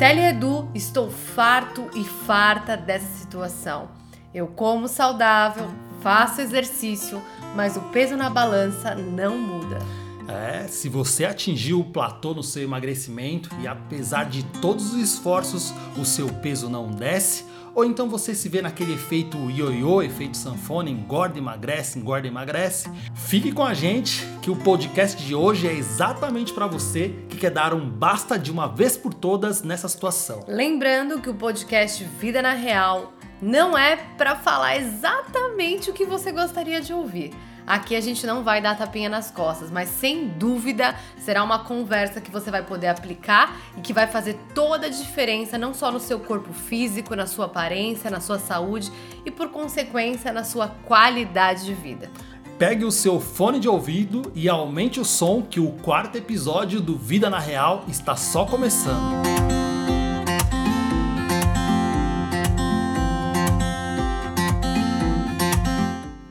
Estelle e Edu, estou farto e farta dessa situação. Eu como saudável, faço exercício, mas o peso na balança não muda. É, se você atingiu o platô no seu emagrecimento e apesar de todos os esforços o seu peso não desce, ou então você se vê naquele efeito ioiô, efeito sanfona, engorda, emagrece, engorda, emagrece, fique com a gente que o podcast de hoje é exatamente para você que quer dar um basta de uma vez por todas nessa situação. Lembrando que o podcast Vida na Real não é para falar exatamente o que você gostaria de ouvir Aqui a gente não vai dar tapinha nas costas, mas sem dúvida será uma conversa que você vai poder aplicar e que vai fazer toda a diferença, não só no seu corpo físico, na sua aparência, na sua saúde e, por consequência, na sua qualidade de vida. Pegue o seu fone de ouvido e aumente o som, que o quarto episódio do Vida na Real está só começando.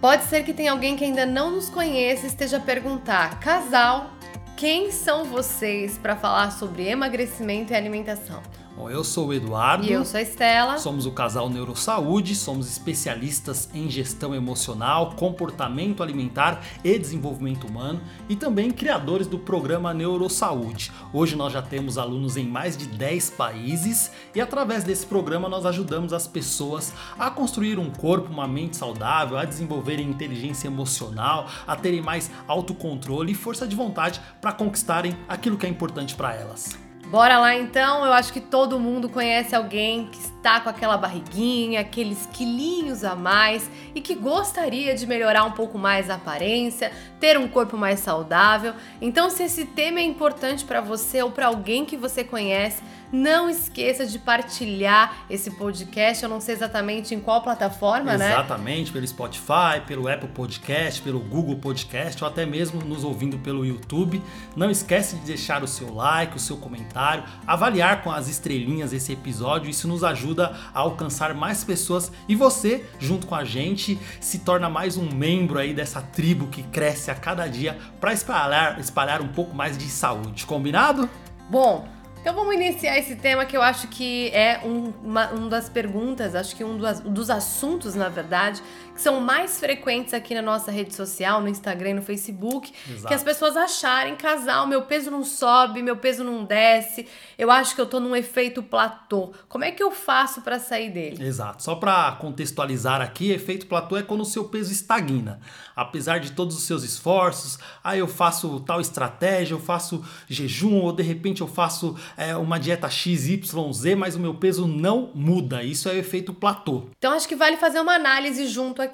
Pode ser que tenha alguém que ainda não nos conheça e esteja a perguntar: casal, quem são vocês para falar sobre emagrecimento e alimentação? Bom, eu sou o Eduardo. E eu sou a Estela. Somos o casal Neurosaúde, somos especialistas em gestão emocional, comportamento alimentar e desenvolvimento humano e também criadores do programa Neurosaúde. Hoje nós já temos alunos em mais de 10 países e através desse programa nós ajudamos as pessoas a construir um corpo, uma mente saudável, a desenvolverem inteligência emocional, a terem mais autocontrole e força de vontade para conquistarem aquilo que é importante para elas. Bora lá então, eu acho que todo mundo conhece alguém que está com aquela barriguinha, aqueles quilinhos a mais e que gostaria de melhorar um pouco mais a aparência, ter um corpo mais saudável. Então, se esse tema é importante para você ou para alguém que você conhece, não esqueça de partilhar esse podcast. Eu não sei exatamente em qual plataforma, exatamente, né? Exatamente, pelo Spotify, pelo Apple Podcast, pelo Google Podcast ou até mesmo nos ouvindo pelo YouTube. Não esquece de deixar o seu like, o seu comentário, avaliar com as estrelinhas esse episódio. Isso nos ajuda a alcançar mais pessoas e você, junto com a gente, se torna mais um membro aí dessa tribo que cresce a cada dia para espalhar, espalhar um pouco mais de saúde. Combinado? Bom, então vamos iniciar esse tema que eu acho que é um, uma, um das perguntas, acho que um dos, dos assuntos, na verdade, que são mais frequentes aqui na nossa rede social, no Instagram e no Facebook, Exato. que as pessoas acharem, casal, meu peso não sobe, meu peso não desce, eu acho que eu tô num efeito platô. Como é que eu faço para sair dele? Exato. Só para contextualizar aqui, efeito platô é quando o seu peso estagna. Apesar de todos os seus esforços, aí ah, eu faço tal estratégia, eu faço jejum, ou de repente eu faço é, uma dieta XYZ, mas o meu peso não muda. Isso é o efeito platô. Então acho que vale fazer uma análise junto aqui.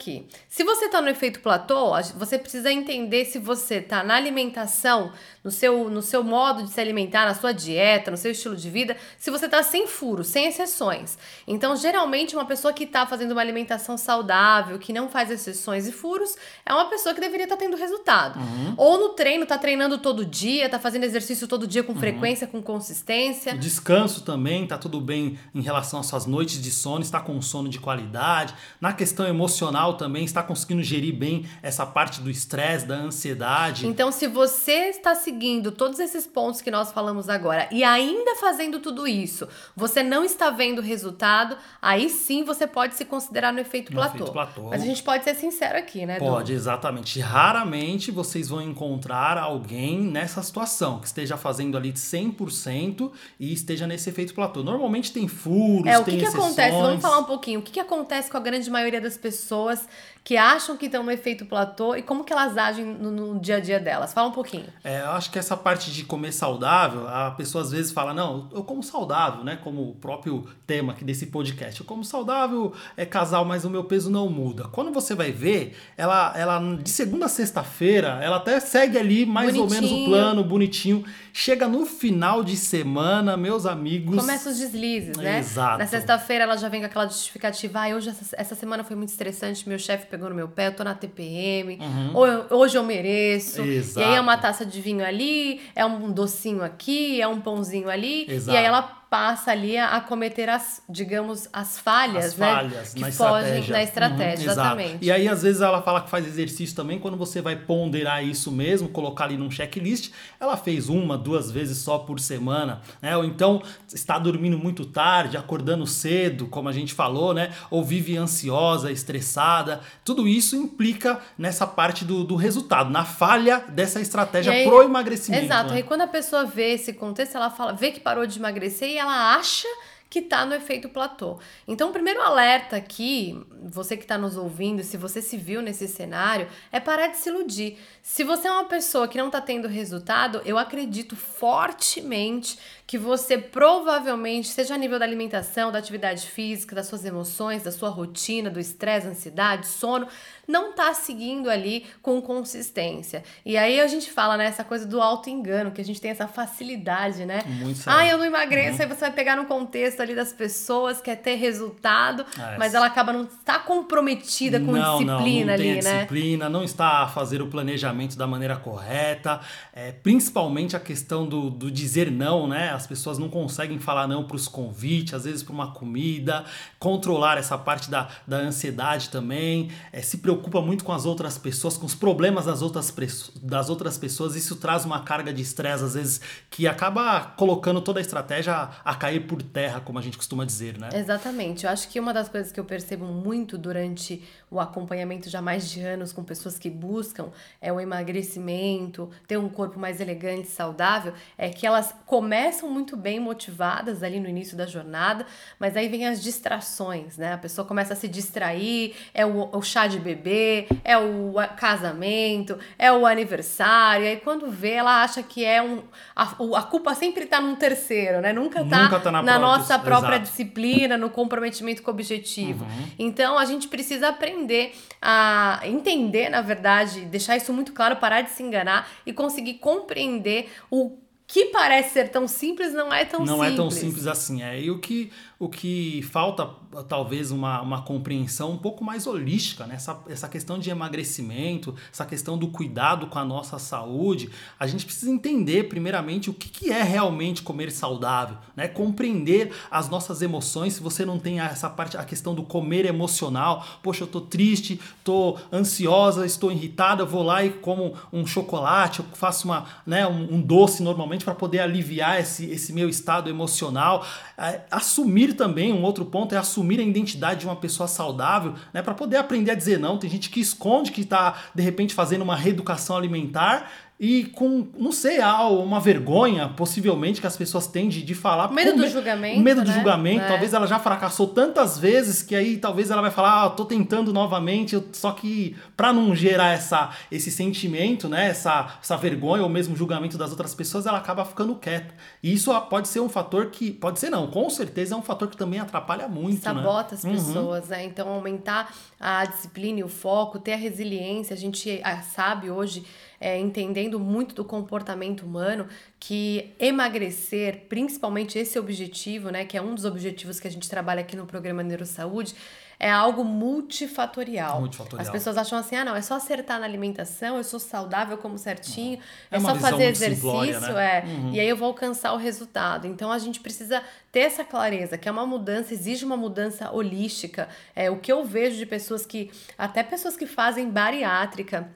Se você está no efeito platô, você precisa entender se você está na alimentação, no seu, no seu modo de se alimentar, na sua dieta, no seu estilo de vida, se você está sem furos, sem exceções. Então, geralmente, uma pessoa que está fazendo uma alimentação saudável, que não faz exceções e furos, é uma pessoa que deveria estar tá tendo resultado. Uhum. Ou no treino, está treinando todo dia, está fazendo exercício todo dia com uhum. frequência, com consistência. O descanso também, está tudo bem em relação às suas noites de sono, está com sono de qualidade. Na questão emocional também, está conseguindo gerir bem essa parte do estresse, da ansiedade. Então, se você está seguindo todos esses pontos que nós falamos agora e ainda fazendo tudo isso, você não está vendo resultado, aí sim você pode se considerar no efeito, no platô. efeito platô. Mas a gente pode ser sincero aqui, né? Pode, exatamente. Raramente vocês vão encontrar alguém nessa situação que esteja fazendo ali 100% e esteja nesse efeito platô. Normalmente tem furos, é, o que, que acontece? Vamos falar um pouquinho. O que, que acontece com a grande maioria das pessoas aus que acham que estão no efeito platô e como que elas agem no, no, dia a dia delas? Fala um pouquinho. É, eu acho que essa parte de comer saudável, a pessoa às vezes fala, não, eu como saudável, né? Como o próprio tema aqui desse podcast. Eu como saudável, é casal, mas o meu peso não muda. Quando você vai ver, ela, ela de segunda a sexta-feira, ela até segue ali mais bonitinho. ou menos o plano, bonitinho. Chega no final de semana, meus amigos. Começa os deslizes, né? Exato. Na sexta-feira ela já vem com aquela justificativa, ah, hoje essa, essa semana foi muito estressante, meu chefe pegou no meu pé, eu tô na TPM, uhum. ou eu, hoje eu mereço. Exato. E aí é uma taça de vinho ali, é um docinho aqui, é um pãozinho ali, Exato. e aí ela passa ali a, a cometer as, digamos, as falhas, As né? falhas que na fogem estratégia. na estratégia, Uhum, exato. exatamente. E aí, às vezes, ela fala que faz exercício também, quando você vai ponderar isso mesmo, colocar ali num checklist, ela fez uma, duas vezes só por semana, né? Ou então está dormindo muito tarde, acordando cedo, como a gente falou, né? Ou vive ansiosa, estressada. Tudo isso implica nessa parte do, do resultado, na falha dessa estratégia E aí- pro emagrecimento. Exato. né? Aí quando a pessoa vê esse contexto, ela fala, vê que parou de emagrecer e ela acha que tá no efeito platô. Então, o primeiro alerta aqui, você que está nos ouvindo, se você se viu nesse cenário, é parar de se iludir. Se você é uma pessoa que não está tendo resultado, eu acredito fortemente que você provavelmente, seja a nível da alimentação, da atividade física, das suas emoções, da sua rotina, do estresse, ansiedade, sono, não tá seguindo ali com consistência. E aí a gente fala, né, essa coisa do auto-engano, que a gente tem essa facilidade, né? Muito. Ah, eu não emagreço, aí você vai pegar no contexto ali das pessoas, quer ter resultado, É. mas ela acaba não tá comprometida com não, disciplina não, não tem ali, a né? disciplina, não está a fazer o planejamento da maneira correta, é, principalmente a questão do, do dizer não, né? As pessoas não conseguem falar não para os convites, às vezes para uma comida, controlar essa parte da, da ansiedade também, é, se preocupa muito com as outras pessoas, com os problemas das outras, das outras pessoas, isso traz uma carga de estresse, às vezes, que acaba colocando toda a estratégia a, a cair por terra, como a gente costuma dizer, né? Exatamente. Eu acho que uma das coisas que eu percebo muito durante o acompanhamento já mais de anos com pessoas que buscam é o emagrecimento, ter um corpo mais elegante, saudável, é que elas começam muito bem motivadas ali no início da jornada, mas aí vem as distrações, né? A pessoa começa a se distrair, é o, o chá de bebê, é o casamento, é o aniversário, aí quando vê, ela acha que é um. A, a culpa sempre tá num terceiro, né? Nunca tá, Nunca tá na própria- nossa própria exato. disciplina, no comprometimento com o objetivo. Uhum. Então a gente precisa aprender a entender, na verdade, deixar isso muito claro, parar de se enganar e conseguir compreender o que parece ser tão simples não é tão não simples. é tão simples assim. É. E o que, o que falta, talvez, uma, uma compreensão um pouco mais holística, né? Essa, essa questão de emagrecimento, essa questão do cuidado com a nossa saúde. A gente precisa entender, primeiramente, o que, que é realmente comer saudável, né? Compreender as nossas emoções. Se você não tem essa parte, a questão do comer emocional, poxa, eu tô triste, tô ansiosa, estou irritada, vou lá e como um chocolate, eu faço uma, né, um, um doce normalmente para poder aliviar esse, esse meu estado emocional. É, assumir também, um outro ponto é assumir a identidade de uma pessoa saudável, né, para poder aprender a dizer não. Tem gente que esconde que está de repente fazendo uma reeducação alimentar e com, não sei, há uma vergonha, possivelmente, que as pessoas têm de, de falar. Medo do me- julgamento, Medo do né? julgamento. É. Talvez ela já fracassou tantas vezes que aí talvez ela vai falar, ah, tô tentando novamente, só que para não gerar essa, esse sentimento, né, essa, essa vergonha ou mesmo julgamento das outras pessoas, ela acaba ficando quieta. E isso pode ser um fator que, pode ser não, com certeza é um fator que também atrapalha muito, sabota as né? Uhum. pessoas, né? Então aumentar a disciplina e o foco, ter a resiliência. A gente ah, sabe hoje, é, entendendo muito do comportamento humano, que emagrecer, principalmente esse objetivo, né? Que é um dos objetivos que a gente trabalha aqui no programa Neurosaúde. É algo multifatorial. Multifatorial. As pessoas acham assim: ah, não, é só acertar na alimentação, eu sou saudável, eu como certinho, É é, uma só fazer exercício, simplória, né? é, e aí eu vou alcançar o resultado. Então a gente precisa ter essa clareza, que é uma mudança, exige uma mudança holística. É o que eu vejo de pessoas que, até pessoas que fazem bariátrica,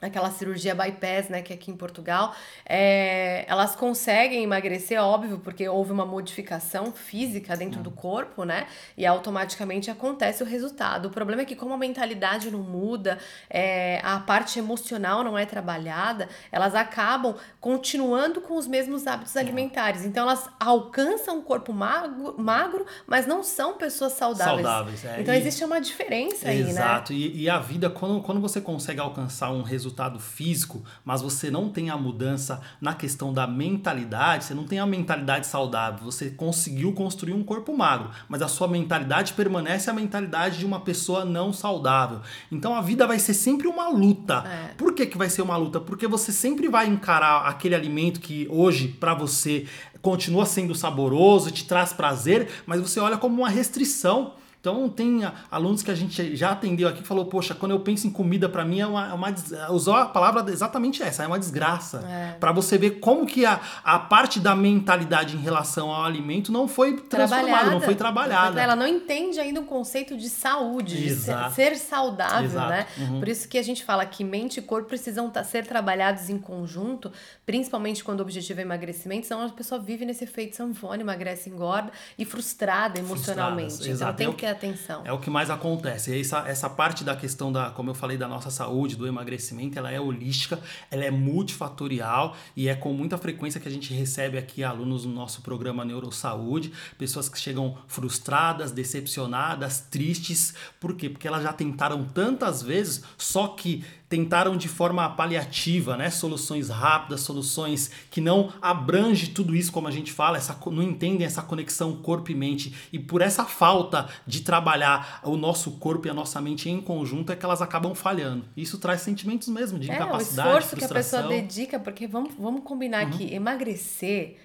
aquela cirurgia bypass, né, que é aqui em Portugal, é, elas conseguem emagrecer, óbvio, porque houve uma modificação física dentro do corpo, né, e automaticamente acontece o resultado. O problema é que como a mentalidade não muda, é, a parte emocional não é trabalhada, elas acabam continuando com os mesmos hábitos alimentares. Então elas alcançam um corpo magro, magro mas não são pessoas saudáveis. Saudáveis, é. Então E- existe uma diferença aí, né? Exato, e, e a vida, quando, quando você consegue alcançar um resultado físico, mas você não tem a mudança na questão da mentalidade, você não tem a mentalidade saudável, você conseguiu construir um corpo magro, mas a sua mentalidade permanece a mentalidade de uma pessoa não saudável. Então a vida vai ser sempre uma luta. É. Por que, que vai ser uma luta? Porque você sempre vai encarar aquele alimento que hoje, para você, continua sendo saboroso, te traz prazer, mas você olha como uma restrição Então tem alunos que a gente já atendeu aqui que falou, poxa, quando eu penso em comida para mim é uma, é uma usou a palavra exatamente essa, é uma desgraça. É. Para você ver como que a, a parte da mentalidade em relação ao alimento não foi transformada, não foi trabalhada. Ela não entende ainda o conceito de saúde, de ser, ser, saudável, Exato. né? Uhum. Por isso que a gente fala que mente e corpo precisam ser trabalhados em conjunto, principalmente quando o objetivo é emagrecimento, senão a pessoa vive nesse efeito sanfona, emagrece, engorda e frustrada emocionalmente. Então Exato. Então tem é que atenção. É o que mais acontece. Essa, essa parte da questão da, como eu falei, da nossa saúde, do emagrecimento, ela é holística, ela é multifatorial e é com muita frequência que a gente recebe aqui alunos no nosso programa Neurosaúde, pessoas que chegam frustradas, decepcionadas, tristes. Por quê? Porque elas já tentaram tantas vezes, só que tentaram de forma paliativa, né? Soluções rápidas, soluções que não abrange tudo isso como a gente fala, essa, não entendem essa conexão corpo e mente. E por essa falta de trabalhar o nosso corpo e a nossa mente em conjunto é que elas acabam falhando. Isso traz sentimentos mesmo de é, incapacidade, o esforço que a pessoa dedica, porque vamos, vamos combinar uhum. que emagrecer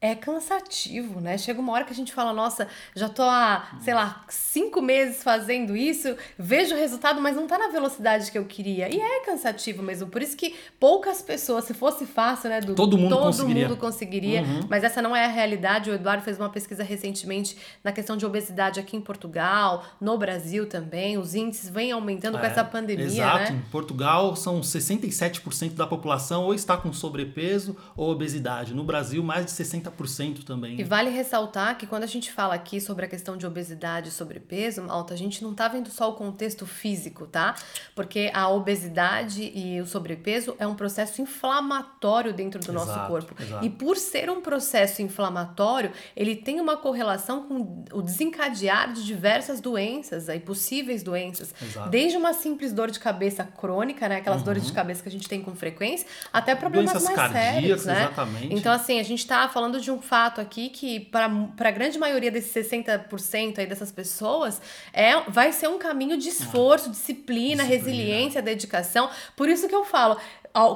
é cansativo, né? Chega uma hora que a gente fala, nossa, já tô há, sei lá, cinco meses fazendo isso, vejo o resultado, mas não tá na velocidade que eu queria. E é cansativo mesmo. Por isso que poucas pessoas, se fosse fácil, né? Do, todo mundo todo conseguiria. Mundo conseguiria uhum. Mas essa não é a realidade. O Eduardo fez uma pesquisa recentemente na questão de obesidade aqui em Portugal, no Brasil também. Os índices vêm aumentando é, com essa pandemia. Exato. Né? Em Portugal, são 67% da população ou está com sobrepeso ou obesidade. No Brasil, mais de 60% 30% também. E vale ressaltar que quando a gente fala aqui sobre a questão de obesidade e sobrepeso, Malta, a gente não tá vendo só o contexto físico, tá? Porque a obesidade e o sobrepeso é um processo inflamatório dentro do exato, nosso corpo. Exato. E por ser um processo inflamatório, ele tem uma correlação com o desencadear de diversas doenças e possíveis doenças. Exato. Desde uma simples dor de cabeça crônica, né? Aquelas uhum. dores de cabeça que a gente tem com frequência, até problemas Doenças mais sérios, né? Exatamente. Então, assim, a gente tá falando de um fato aqui que, para a grande maioria desses 60% aí dessas pessoas, é, vai ser um caminho de esforço, disciplina, disciplina, resiliência, dedicação. Por isso que eu falo,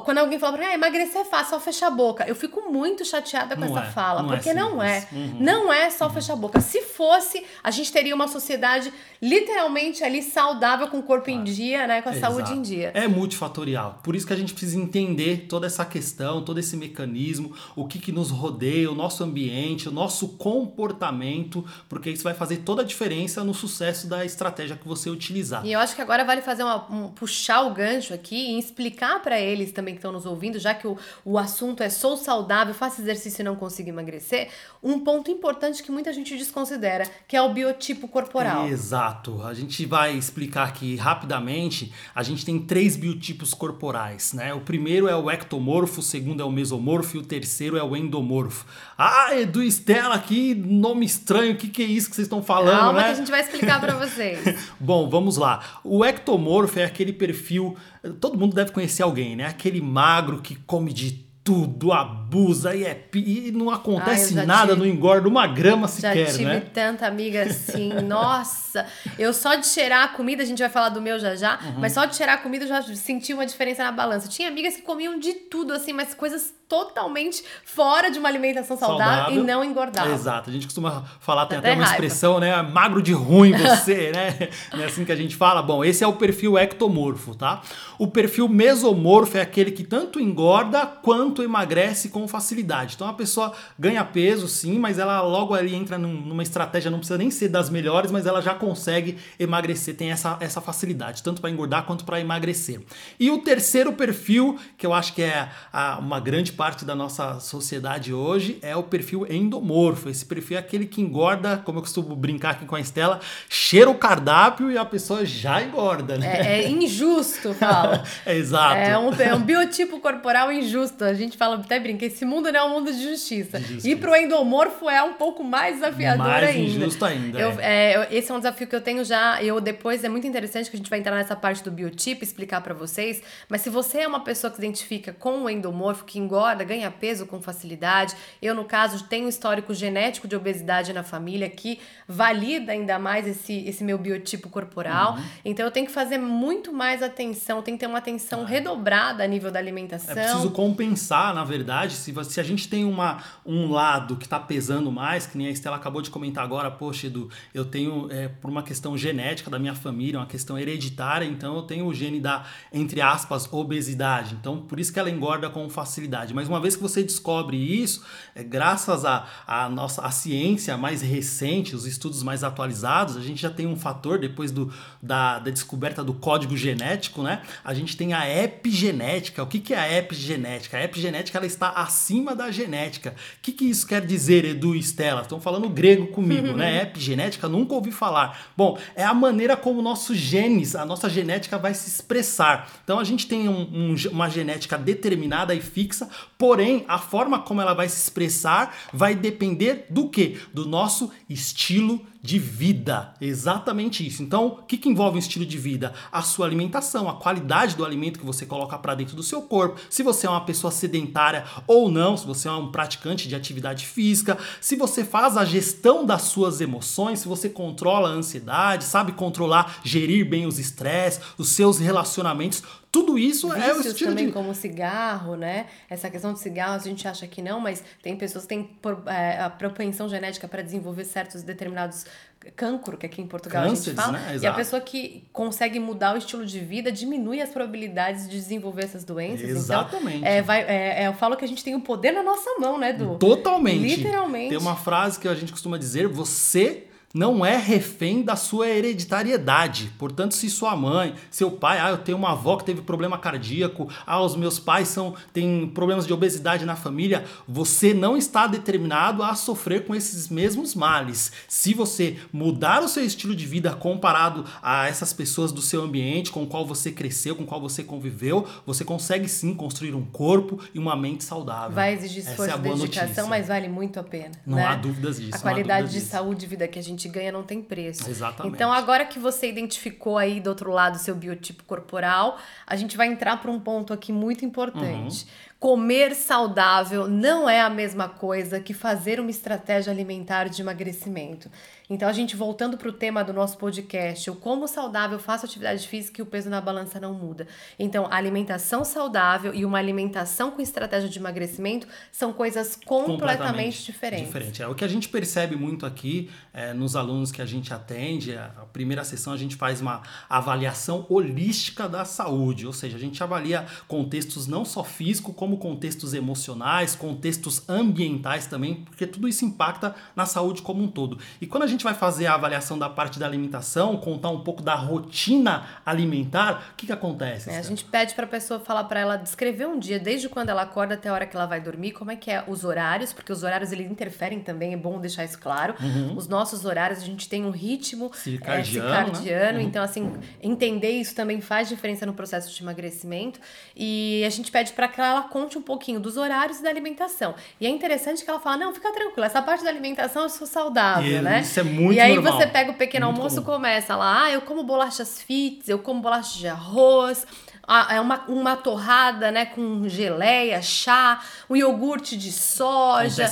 quando alguém fala pra mim, ah, emagrecer é fácil, só fechar a boca. Eu fico muito chateada com não essa é, fala, não é porque é não é. Uhum. Não é só uhum. fechar a boca. Se fosse, a gente teria uma sociedade literalmente ali saudável, com o corpo claro. em dia, né? Com a Exato. saúde em dia. É multifatorial. Por isso que a gente precisa entender toda essa questão, todo esse mecanismo, o que, que nos rodeia, o nosso ambiente, o nosso comportamento, porque isso vai fazer toda a diferença no sucesso da estratégia que você utilizar. E eu acho que agora vale fazer uma, um, puxar o gancho aqui e explicar para eles também que estão nos ouvindo, já que o, o assunto é sou saudável, faço exercício e não consigo emagrecer, um ponto importante que muita gente desconsidera, que é o biotipo corporal. Exato. A gente vai explicar aqui rapidamente. A gente tem três biotipos corporais, né? O primeiro é o ectomorfo, o segundo é o mesomorfo e o terceiro é o endomorfo. Ah, Edu Estela aqui, nome estranho, o que, que é isso que vocês estão falando, Calma né? que a gente vai explicar para vocês. Bom, vamos lá. O ectomorfo é aquele perfil, todo mundo deve conhecer alguém, né? Aquele magro que come de tudo, abusa e, é, e não acontece Ai, nada, tive, não engorda uma grama sequer, já tive né? tanta amiga assim, nossa, eu só de cheirar a comida, a gente vai falar do meu já já, uhum. mas só de cheirar a comida eu já senti uma diferença na balança. Tinha amigas que comiam de tudo, assim, mas coisas totalmente fora de uma alimentação saudável, saudável. e não engordavam. Exato, a gente costuma falar, tem até, até uma raiva. expressão, né, magro de ruim você, né? Não é assim que a gente fala? Bom, esse é o perfil ectomorfo, tá? O perfil mesomorfo é aquele que tanto engorda quanto emagrece com facilidade. Então a pessoa ganha peso, sim, mas ela logo ali entra num, numa estratégia, não precisa nem ser das melhores, mas ela já consegue emagrecer, tem essa, essa facilidade, tanto para engordar quanto para emagrecer. E o terceiro perfil, que eu acho que é a, uma grande parte da nossa sociedade hoje, é o perfil endomorfo. Esse perfil é aquele que engorda, como eu costumo brincar aqui com a Estela, cheira o cardápio e a pessoa já engorda, né? É, é injusto, fala. é exato. É um, é um biotipo corporal injusto. A gente fala, até brinca, esse mundo não é um mundo de justiça. De justiça. E pro endomorfo é um pouco mais desafiador mais ainda. Mais injusto ainda. Eu, é. É, esse é um desafio que eu tenho já. Eu depois, é muito interessante que a gente vai entrar nessa parte do biotipo, explicar para vocês. Mas se você é uma pessoa que se identifica com o endomorfo, que engorda engorda, ganha peso com facilidade. Eu, no caso, tenho um histórico genético de obesidade na família que valida ainda mais esse, esse meu biotipo corporal. Uhum. Então eu tenho que fazer muito mais atenção, tem que ter uma atenção ah. redobrada a nível da alimentação. É preciso compensar, na verdade, se, se a gente tem uma, um lado que está pesando mais, que nem a Estela acabou de comentar agora, poxa, Edu, eu tenho, é, por uma questão genética da minha família, uma questão hereditária, então eu tenho o gene da, entre aspas, obesidade. Então, por isso que ela engorda com facilidade. Mas uma vez que você descobre isso, é, graças à a, a, nossa a ciência mais recente, os estudos mais atualizados, a gente já tem um fator, depois do, da, da descoberta do código genético, né? A gente tem a epigenética. O que, que é a epigenética? A epigenética ela está acima da genética. O que, que isso quer dizer, Edu e Estela? Estão falando grego comigo, né? Epigenética, nunca ouvi falar. Bom, é a maneira como nossos genes, a nossa genética vai se expressar. Então a gente tem um, um, uma genética determinada e fixa, porém a forma como ela vai se expressar vai depender do que? Do nosso estilo de vida. Exatamente isso. Então, o que, que envolve um estilo de vida? A sua alimentação, a qualidade do alimento que você coloca para dentro do seu corpo. Se você é uma pessoa sedentária ou não, se você é um praticante de atividade física, se você faz a gestão das suas emoções, se você controla a ansiedade, sabe controlar, gerir bem os estresses, os seus relacionamentos, tudo isso Vícios é o estilo também de... como cigarro, né? Essa questão de cigarro, a gente acha que não, mas tem pessoas que têm é, a propensão genética para desenvolver certos determinados cancro, que aqui em Portugal Cânceres, a gente fala. Né? E a pessoa que consegue mudar o estilo de vida diminui as probabilidades de desenvolver essas doenças. Então, Exatamente. Então, é, vai, é, é, eu falo que a gente tem o poder na nossa mão, né, Du? Totalmente. Literalmente. Tem uma frase que a gente costuma dizer: você não é refém da sua hereditariedade. Portanto, se sua mãe, seu pai, ah, eu tenho uma avó que teve problema cardíaco, ah, os meus pais são têm problemas de obesidade na família, você não está determinado a sofrer com esses mesmos males. Se você mudar o seu estilo de vida comparado a essas pessoas do seu ambiente, com o qual você cresceu, com o qual você conviveu, você consegue sim construir um corpo e uma mente saudável. Vai exigir esforço e é dedicação, notícia. mas vale muito a pena. Não né? há dúvidas disso. A qualidade de disso. saúde de vida que a gente gente ganha não tem preço. Exatamente. Então, agora que você identificou aí do outro lado seu biotipo corporal, a gente vai entrar para um ponto aqui muito importante. Uhum comer saudável não é a mesma coisa que fazer uma estratégia alimentar de emagrecimento. Então, a gente voltando para o tema do nosso podcast, o como saudável faço atividade física e o peso na balança não muda. Então, a alimentação saudável e uma alimentação com estratégia de emagrecimento são coisas completamente, completamente diferentes. Diferente. É o que a gente percebe muito aqui é, nos alunos que a gente atende. A primeira sessão a gente faz uma avaliação holística da saúde, ou seja, a gente avalia contextos não só físico como como contextos emocionais, contextos ambientais também, porque tudo isso impacta na saúde como um todo. E quando a gente vai fazer a avaliação da parte da alimentação, contar um pouco da rotina alimentar, o que, que acontece? É, a gente pede para a pessoa falar para ela descrever um dia, desde quando ela acorda até a hora que ela vai dormir, como é que é os horários, porque os horários eles interferem também, é bom deixar isso claro. Uhum. Os nossos horários, a gente tem um ritmo circadiano, é, circadiano né? então assim, entender isso também faz diferença no processo de emagrecimento. E a gente pede para que ela conte um pouquinho dos horários e da alimentação. E é interessante que ela fala: não, fica tranquila, essa parte da alimentação eu sou saudável, e né? Isso é muito E aí normal. você pega o pequeno muito almoço e começa lá: ah, eu como bolachas fits, eu como bolachas de arroz é uma, uma torrada, né, com geleia, chá, um iogurte de soja,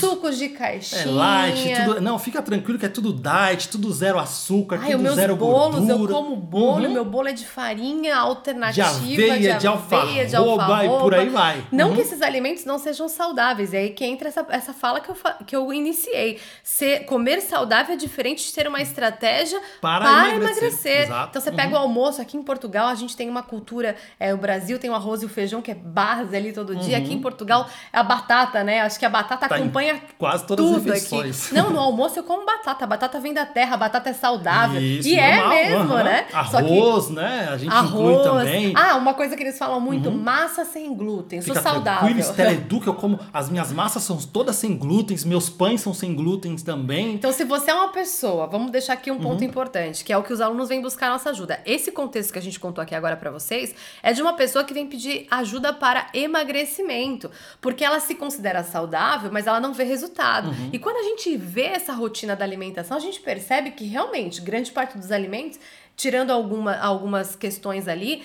sucos de caixinha. É light, tudo, não, fica tranquilo que é tudo diet, tudo zero açúcar, Ai, tudo meus zero bolos, gordura. eu como bolo, uhum. meu bolo é de farinha alternativa, de aveia, de, de alfarroba, de alfarroba. e por aí vai. Não uhum. que esses alimentos não sejam saudáveis, é aí que entra essa, essa fala que eu, que eu iniciei. Ser, comer saudável é diferente de ter uma estratégia para, para emagrecer. emagrecer. Então você pega uhum. o almoço, aqui em Portugal a gente tem uma cultura cultura. É, o Brasil tem o arroz e o feijão, que é barras ali todo uhum. dia. Aqui em Portugal é a batata, né? Acho que a batata tá acompanha quase todas tudo as refeições. aqui. Não, no almoço eu como batata. A batata vem da terra, a batata é saudável. Isso, e normal. é mesmo, uhum. né? Arroz, né? A gente arroz. inclui também. Ah, uma coisa que eles falam muito: uhum. massa sem glúten. Fica Sou saudável. Tranquilo, Estela Edu, eu como. As minhas massas são todas sem glúten, meus pães são sem glúten também. Então, se você é uma pessoa, vamos deixar aqui um ponto uhum. importante, que é o que os alunos vêm buscar nossa ajuda. Esse contexto que a gente contou aqui agora para vocês é de uma pessoa que vem pedir ajuda para emagrecimento, porque ela se considera saudável, mas ela não vê resultado. Uhum. E quando a gente vê essa rotina da alimentação, a gente percebe que realmente grande parte dos alimentos, tirando alguma, algumas questões ali,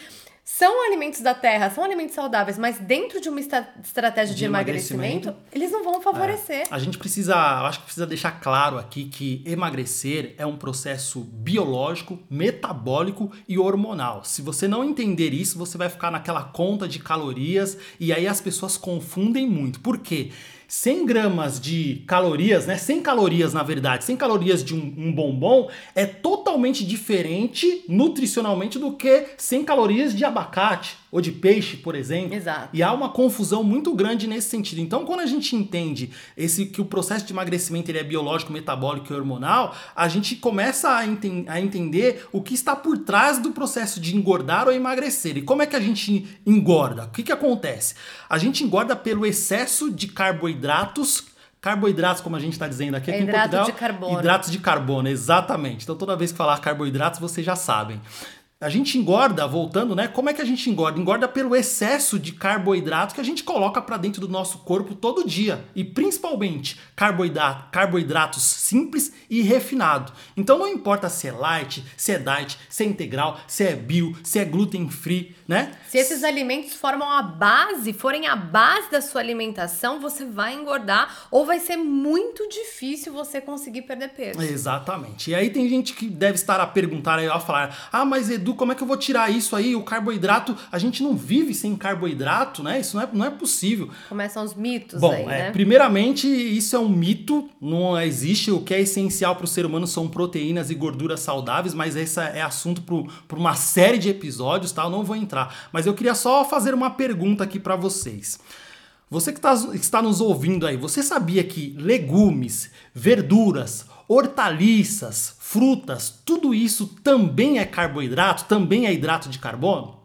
são alimentos da terra, são alimentos saudáveis, mas dentro de uma estratégia de, de emagrecimento, emagrecimento, eles não vão favorecer. É, a gente precisa, eu acho que precisa deixar claro aqui que emagrecer é um processo biológico, metabólico e hormonal. Se você não entender isso, você vai ficar naquela conta de calorias e aí as pessoas confundem muito. Por quê? 100 gramas de calorias, né? 100 calorias, na verdade, 100 calorias de um, um, bombom é totalmente diferente nutricionalmente do que 100 calorias de abacate ou de peixe, por exemplo. Exato. E há uma confusão muito grande nesse sentido. Então, quando a gente entende esse que o processo de emagrecimento ele é biológico, metabólico e hormonal, a gente começa a, enten a entender o que está por trás do processo de engordar ou emagrecer. E como é que a gente engorda? O que, que acontece? A gente engorda pelo excesso de carboidratos Carboidratos, como a gente está dizendo aqui, é aqui em Portugal. de carbono. Hidratos de carbono, exatamente. Então, toda vez que falar carboidratos, vocês já sabem. A gente engorda, voltando, né? Como é que a gente engorda? Engorda pelo excesso de carboidrato que a gente coloca para dentro do nosso corpo todo dia. E principalmente carboidrato, carboidratos simples e refinado. Então não importa se é light, se é diet, se é integral, se é bio, se é gluten free, né? Se esses alimentos formam a base, forem a base da sua alimentação, você vai engordar ou vai ser muito difícil você conseguir perder peso. Exatamente. E aí tem gente que deve estar a perguntar aí, a falar: "Ah, mas Edu, como é que eu vou tirar isso aí? O carboidrato, a gente não vive sem carboidrato, né? Isso não é, não é possível. Começam os mitos Bom, aí, é, né? primeiramente, isso é um mito, não existe. O que é essencial para o ser humano são proteínas e gorduras saudáveis, mas esse é assunto para uma série de episódios, tá? Eu não vou entrar. Mas eu queria só fazer uma pergunta aqui para vocês. Você que tá, está nos ouvindo aí, você sabia que legumes, verduras, hortaliças, frutas, tudo isso também é carboidrato, também é hidrato de carbono?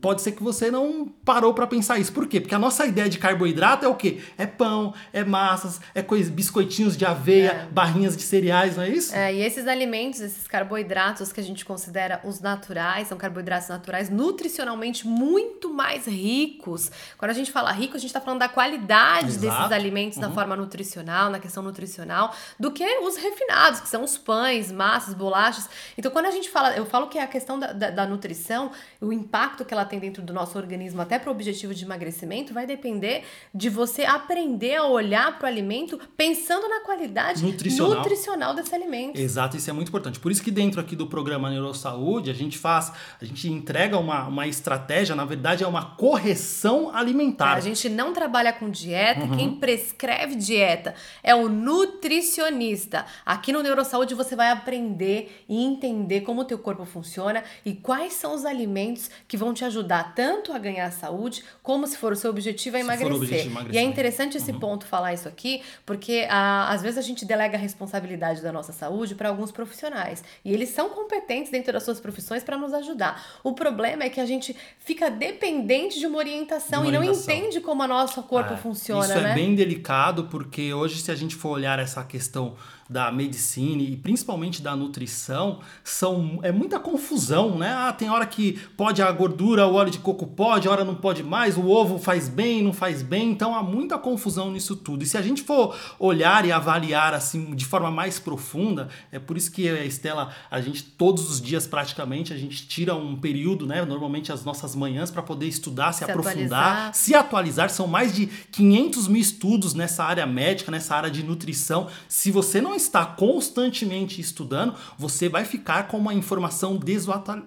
Pode ser que você não parou para pensar isso. Por quê? Porque a nossa ideia de carboidrato é o quê? É pão, é massas, é coisa, biscoitinhos de aveia, é. barrinhas de cereais, não é isso? É, e esses alimentos, esses carboidratos que a gente considera os naturais, são carboidratos naturais nutricionalmente muito mais ricos. Quando a gente fala rico, a gente está falando da qualidade Exato. desses alimentos uhum. na forma nutricional, na questão nutricional, do que os refinados, que são os pães, massas, bolachas. Então, quando a gente fala, eu falo que é a questão da, da, da nutrição, o impacto que ela tem dentro do nosso organismo, até para o objetivo de emagrecimento, vai depender de você aprender a olhar para o alimento pensando na qualidade nutricional. nutricional desse alimento. Exato, isso é muito importante. Por isso que dentro aqui do programa Neurosaúde, a gente faz, a gente entrega uma, uma estratégia, na verdade é uma correção alimentar. A gente não trabalha com dieta, uhum. quem prescreve dieta é o nutricionista. Aqui no Neurosaúde você vai aprender e entender como o teu corpo funciona e quais são os alimentos que vão te ajudar ajudar tanto a ganhar saúde, como se for o seu objetivo a emagrecer. Objetivo emagrecer. E é interessante esse uhum. ponto falar isso aqui, porque ah, às vezes a gente delega a responsabilidade da nossa saúde para alguns profissionais. E eles são competentes dentro das suas profissões para nos ajudar. O problema é que a gente fica dependente de uma orientação, de uma orientação. e não entende como o nosso corpo é, funciona. Isso é né? é bem delicado, porque hoje, se a gente for olhar essa questão da medicina e principalmente da nutrição são é muita confusão, né? Ah, tem hora que pode a gordura, o óleo de coco pode, hora não pode mais, o ovo faz bem, não faz bem, então há muita confusão nisso tudo. E se a gente for olhar e avaliar assim de forma mais profunda, é por isso que a Estela, a gente todos os dias praticamente a gente tira um período, né? Normalmente as nossas manhãs para poder estudar, se, se aprofundar, atualizar. se atualizar. São mais de 500 mil estudos nessa área médica, nessa área de nutrição. Se você não está constantemente estudando, você vai ficar com uma informação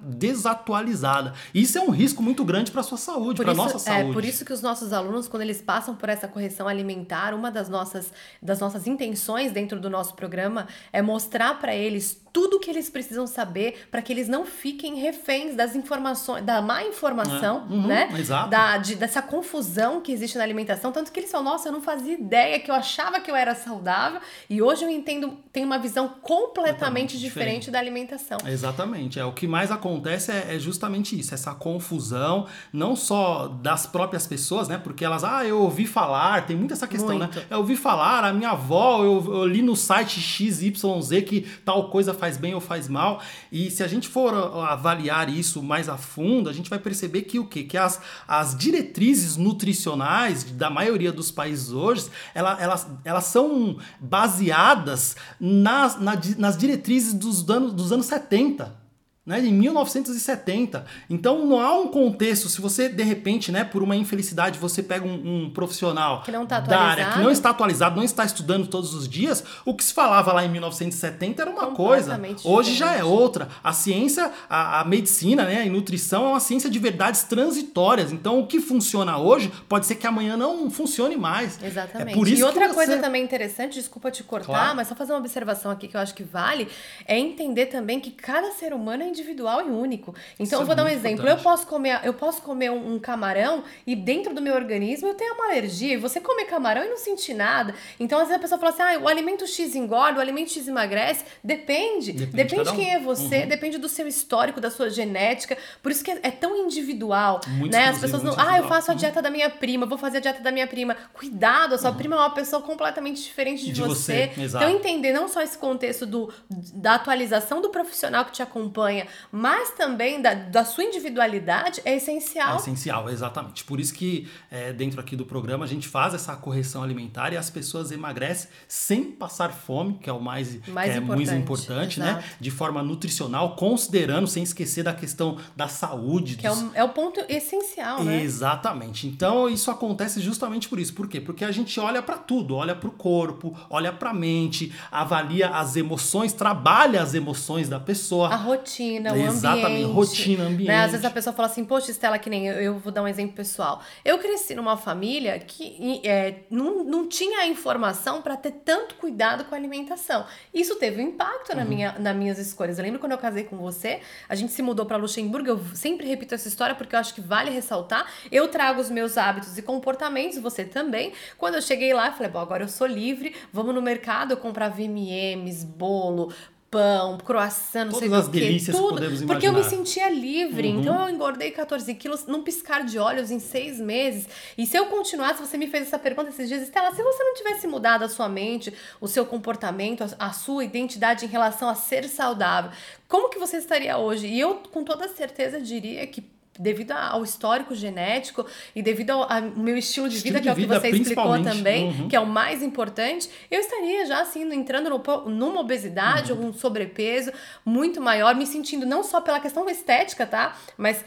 desatualizada. Isso é um risco muito grande para a sua saúde, para a nossa saúde. É por isso que os nossos alunos, quando eles passam por essa correção alimentar, uma das nossas, das nossas intenções dentro do nosso programa é mostrar para eles tudo o que eles precisam saber para que eles não fiquem reféns das informações, da má informação, é. uhum, né? Exato. Da, de, dessa confusão que existe na alimentação. Tanto que eles falam, nossa, eu não fazia ideia que eu achava que eu era saudável e hoje eu entendo, tenho uma visão completamente diferente, diferente, da alimentação. Exatamente. É, o que mais acontece é, é, justamente isso, essa confusão, não só das próprias pessoas, né? Porque elas, ah, eu ouvi falar, tem muito essa questão, né? muito. né? Eu ouvi falar, a minha avó, eu, eu li no site XYZ que tal coisa faz bem ou faz mal. E se a gente for avaliar isso mais a fundo, a gente vai perceber que o quê? Que as, as diretrizes nutricionais da maioria dos países hoje, ela, elas, elas são baseadas nas, na, nas diretrizes dos anos, dos anos 70. Né, em 1970. Então não há um contexto, se você de repente, né, por uma infelicidade, você pega um, um profissional que não tá da área que não está atualizado, não está estudando todos os dias, o que se falava lá em 1970 era uma coisa. Hoje já é outra. A ciência, a, a medicina, né, a nutrição é uma ciência de verdades transitórias. Então o que funciona hoje pode ser que amanhã não funcione mais. Exatamente. É por isso e outra você... coisa também interessante, desculpa te cortar, Claro. mas só fazer uma observação aqui que eu acho que vale, é entender também que cada ser humano é individual e único. Então eu é vou dar um exemplo. importante. Eu posso comer, eu posso comer um, um camarão e dentro do meu organismo eu tenho uma alergia. E você comer camarão e não sentir nada. Então às vezes a pessoa fala assim: ah, o alimento X engorda, o alimento X emagrece. Depende. Depende de Depende, de um. quem é você, Uhum. depende do seu histórico, da sua genética. Por isso que é, é tão individual. Muito né? As pessoas não. Ah, eu faço a Uhum. dieta da minha prima, vou fazer a dieta da minha prima. Cuidado, a sua prima é uma pessoa completamente diferente de, De você. você. Então, entender não só esse contexto do, da atualização do profissional que te acompanha, mas também da, da sua individualidade é É essencial. essencial, exatamente. Por isso que é, dentro aqui do programa a gente faz essa correção alimentar e as pessoas emagrecem sem passar fome, que é o mais, Mais é importante, muito importante, né? De forma nutricional, considerando, sem esquecer da questão da saúde. Que é dos- o, é o ponto essencial, né? Exatamente. Então isso acontece justamente por isso. Por quê? Porque a gente olha para tudo, olha para o corpo, olha para a mente, avalia as emoções, trabalha as emoções da pessoa. A rotina, o Exatamente, ambiente. rotina, ambiente. Né? Às vezes a pessoa fala assim, poxa, Estela, que nem eu, eu vou dar um exemplo pessoal. Eu cresci numa família que é, não, não tinha a informação para ter tanto cuidado com a alimentação. Isso teve um impacto Uhum. na minha, nas minhas escolhas. Eu lembro quando eu casei com você, a gente se mudou para Luxemburgo, eu sempre repito essa história porque eu acho que vale ressaltar. Eu trago os meus hábitos e comportamentos, você também. Quando eu cheguei lá, eu falei, bom, agora eu sou livre, vamos no mercado, eu comprava M&M's, bolo, pão, croissant, não sei Todas o as quê, delícias que tudo, podemos porque eu me imaginar. sentia livre. Uhum. Então eu engordei 14 quilos num piscar de olhos em seis meses. E se eu continuasse, você me fez essa pergunta esses dias, Estela, se você não tivesse mudado a sua mente, o seu comportamento, a, a sua identidade em relação a ser saudável, como que você estaria hoje? E eu, com toda certeza, diria que devido ao histórico genético e devido ao, ao meu estilo de Estilo vida, de que é o que vida, você explicou também, Uhum. que é o mais importante, eu estaria já assim entrando no numa obesidade Uhum. ou um sobrepeso muito maior, me sentindo não só pela questão estética, tá? Mas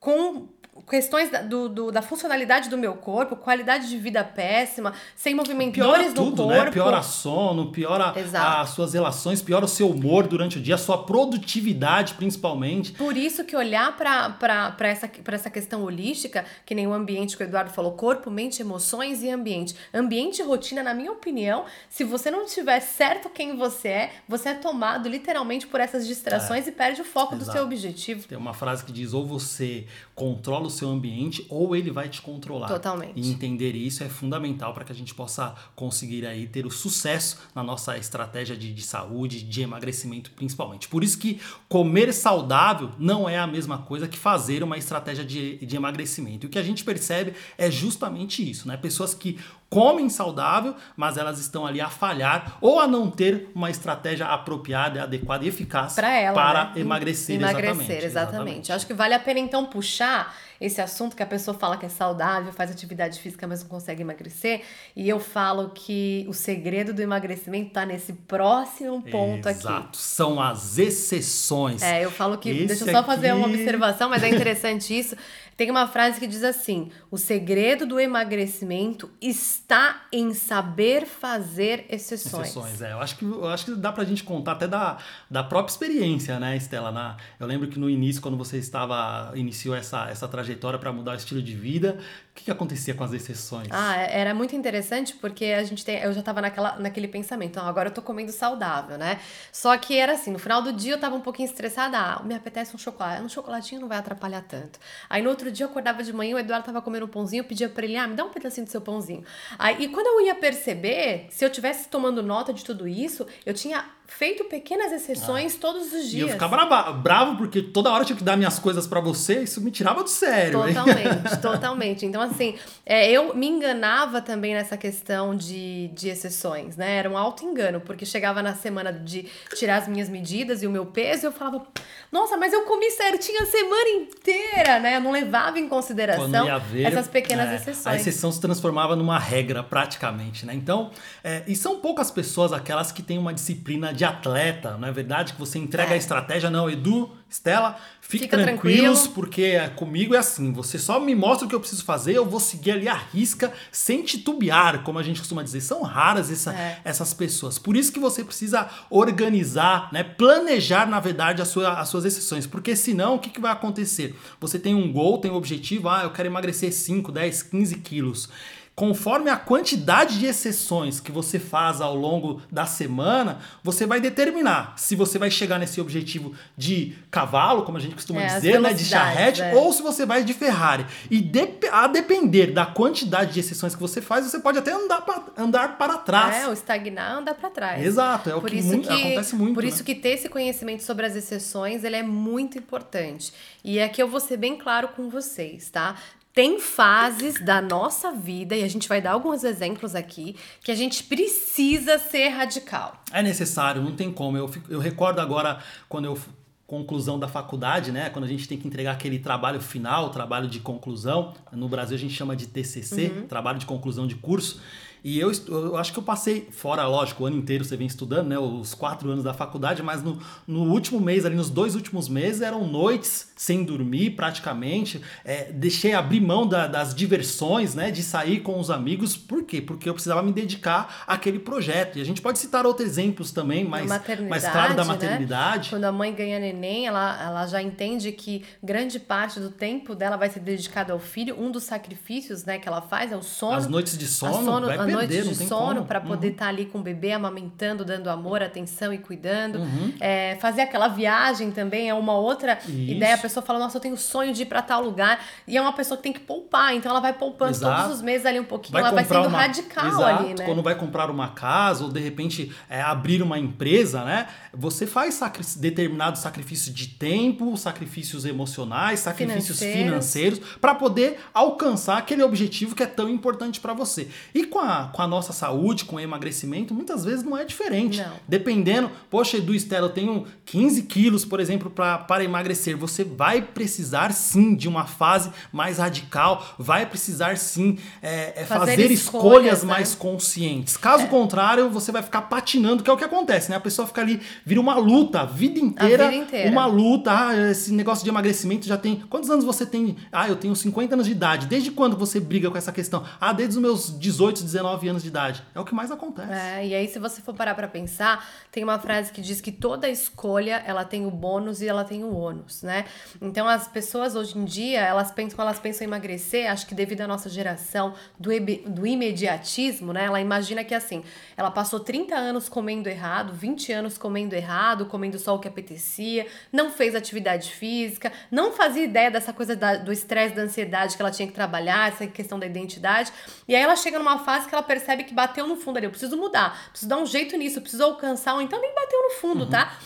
com questões da, do, do- da funcionalidade do meu corpo, qualidade de vida péssima, sem movimentadores no tudo, corpo. né? Piora sono, piora Exato. as suas relações, piora o seu humor durante o dia, a sua produtividade principalmente. Por isso que olhar para essa, pra essa questão holística, que nem o ambiente que o Eduardo falou, corpo, mente, emoções e ambiente. Ambiente e rotina, na minha opinião, se você não tiver certo quem você é, você é tomado literalmente por essas distrações e perde o foco do Exato. seu objetivo. Tem uma frase que diz: ou você controla o seu ambiente, ou ele vai te controlar. Totalmente. E entender isso é fundamental para que a gente possa conseguir aí ter o sucesso na nossa estratégia de, de saúde, de emagrecimento principalmente. Por isso que comer saudável não é a mesma coisa que fazer uma estratégia de, de emagrecimento. E o que a gente percebe é justamente isso, né? Pessoas que comem saudável, mas elas estão ali a falhar ou a não ter uma estratégia apropriada, adequada e eficaz Para ela. para né? emagrecer, Emagrecer, exatamente. exatamente. Acho que vale a pena então puxar esse assunto que a pessoa fala que é saudável, faz atividade física, mas não consegue emagrecer. E eu falo que o segredo do emagrecimento tá nesse próximo ponto aqui. Exato, são as exceções. É, eu falo que. Esse deixa eu só fazer uma aqui- observação, mas é interessante isso. Tem uma frase que diz assim: o segredo do emagrecimento está em saber fazer exceções. Exceções, é. Eu acho que, eu acho que dá pra gente contar até da, da própria experiência, né, Estela? Na, eu lembro que no início, quando você estava iniciou essa, essa trajetória para mudar o estilo de vida, o que, que acontecia com as exceções? Ah, é- era muito interessante porque a gente tem, eu já tava naquela, naquele pensamento, ah, agora eu tô comendo saudável, né? Só que era assim, no final do dia eu tava um pouquinho estressada, ah, me apetece um chocolate, um chocolatinho não vai atrapalhar tanto. Aí no outro dia eu acordava de manhã, o Eduardo tava comendo um pãozinho, eu pedia pra ele, ah, me dá um pedacinho do seu pãozinho. Aí, e quando eu ia perceber, se eu tivesse tomando nota de tudo isso, eu tinha feito pequenas exceções todos os dias. E eu ficava brava, bravo porque toda hora eu tinha que dar minhas coisas para você, isso me tirava do sério. hein? Totalmente, totalmente. Então, assim, é, eu me enganava também nessa questão de, de exceções, né? Era um auto-engano, porque chegava na semana de tirar as minhas medidas e o meu peso, e eu falava, nossa, mas eu comi certinho a semana inteira, né? Eu não levava em consideração ver, essas pequenas é, exceções. A exceção se transformava numa regra, praticamente, né? Então, é, e são poucas pessoas aquelas que têm uma disciplina de de atleta, não é verdade? Que você entrega É. a estratégia, não, Edu, Estela, fiquem Fica tranquilos, tranquilo. porque é, comigo é assim, você só me mostra o que eu preciso fazer, eu vou seguir ali a risca, sem titubear, como a gente costuma dizer. São raras essa- É. essas pessoas. Por isso que você precisa organizar, né, planejar, na verdade, a sua- as suas exceções, porque senão, o que, que vai acontecer? Você tem um gol, tem um objetivo, ah, eu quero emagrecer 5, 10, 15 quilos. Conforme a quantidade de exceções que você faz ao longo da semana, você vai determinar se você vai chegar nesse objetivo de cavalo, como a gente costuma É, dizer, né, de charrete, é. ou se você vai de Ferrari. E dep- a depender da quantidade de exceções que você faz, você pode até andar, pra- andar para trás. É, o estagnar anda para trás. Exato, é o por que, isso muito- que acontece muito. Por né? isso que ter esse conhecimento sobre as exceções, ele é muito importante. E aqui eu vou ser bem claro com vocês, tá? Tem fases da nossa vida, e a gente vai dar alguns exemplos aqui, que a gente precisa ser radical. É necessário, não tem como. Eu, fico- eu recordo agora quando eu conclusão da faculdade, né? Quando a gente tem que entregar aquele trabalho final, trabalho de conclusão. No Brasil a gente chama de TCC, Uhum. trabalho de conclusão de curso. E eu, eu acho que eu passei, fora, lógico, o ano inteiro você vem estudando, né? Os quatro anos da faculdade, mas no, no último mês, ali nos dois últimos meses, eram noites sem dormir praticamente. É, deixei abrir mão da- das diversões, né? De sair com os amigos. Por quê? Porque eu precisava me dedicar àquele projeto. E a gente pode citar outros exemplos também, maternidade, mais claro da né? maternidade. Quando a mãe ganha neném, ela, ela já entende que grande parte do tempo dela vai ser dedicada ao filho. Um dos sacrifícios né, que ela faz é o sono. As noites de sono, sono, vai perder, noite não de sono. Uhum. para poder estar ali com o bebê amamentando, dando amor, atenção e cuidando. Uhum. É, fazer aquela viagem também é uma outra Isso. ideia. A pessoa fala, nossa, eu tenho sonho de ir para tal lugar. E é uma pessoa que tem que poupar. Então ela vai poupando Exato. todos os meses ali um pouquinho. vai ela vai sendo uma... radical Exato, ali, né? Quando vai comprar uma casa ou de repente é, abrir uma empresa, né? Você faz sacri... determinados sacrifícios de tempo, sacrifícios emocionais, sacrifícios Financeiros. financeiros para poder alcançar aquele objetivo que é tão importante para você. E com a, com a nossa saúde, com o emagrecimento, muitas vezes não é diferente. Não. Dependendo, poxa, Edu Estela, eu tenho 15 quilos, por exemplo, pra, para emagrecer. Você vai precisar sim de uma fase mais radical, vai precisar sim é, é, Fazer fazer, escolhas, escolhas, né? mais conscientes. Caso contrário, você vai ficar patinando, que é o que acontece, né? A pessoa fica ali, vira uma luta a vida inteira. vida inteira. Uma luta. Ah, esse negócio de emagrecimento já tem. Quantos anos você tem? Ah, eu tenho 50 anos de idade. Desde quando você briga com essa questão? Ah, desde os meus 18, 19 anos de idade. É o que mais acontece. É, e aí se você for parar pra pensar, tem uma frase que diz que toda escolha, ela tem o bônus e ela tem o ônus, né? Então as pessoas hoje em dia, elas pensam, elas pensam em emagrecer, acho que devido à nossa geração do, do imediatismo, né? Ela imagina que assim, ela passou 30 anos comendo errado, 20 anos comendo errado, comendo só o que apetecia, não fez atividade física, não fazia ideia dessa coisa da- do estresse, da ansiedade que ela tinha que trabalhar, essa questão da identidade. E aí ela chega numa fase que ela percebe que bateu no fundo ali. Eu preciso mudar, preciso dar um jeito nisso, preciso alcançar, ou então nem bateu no fundo, tá?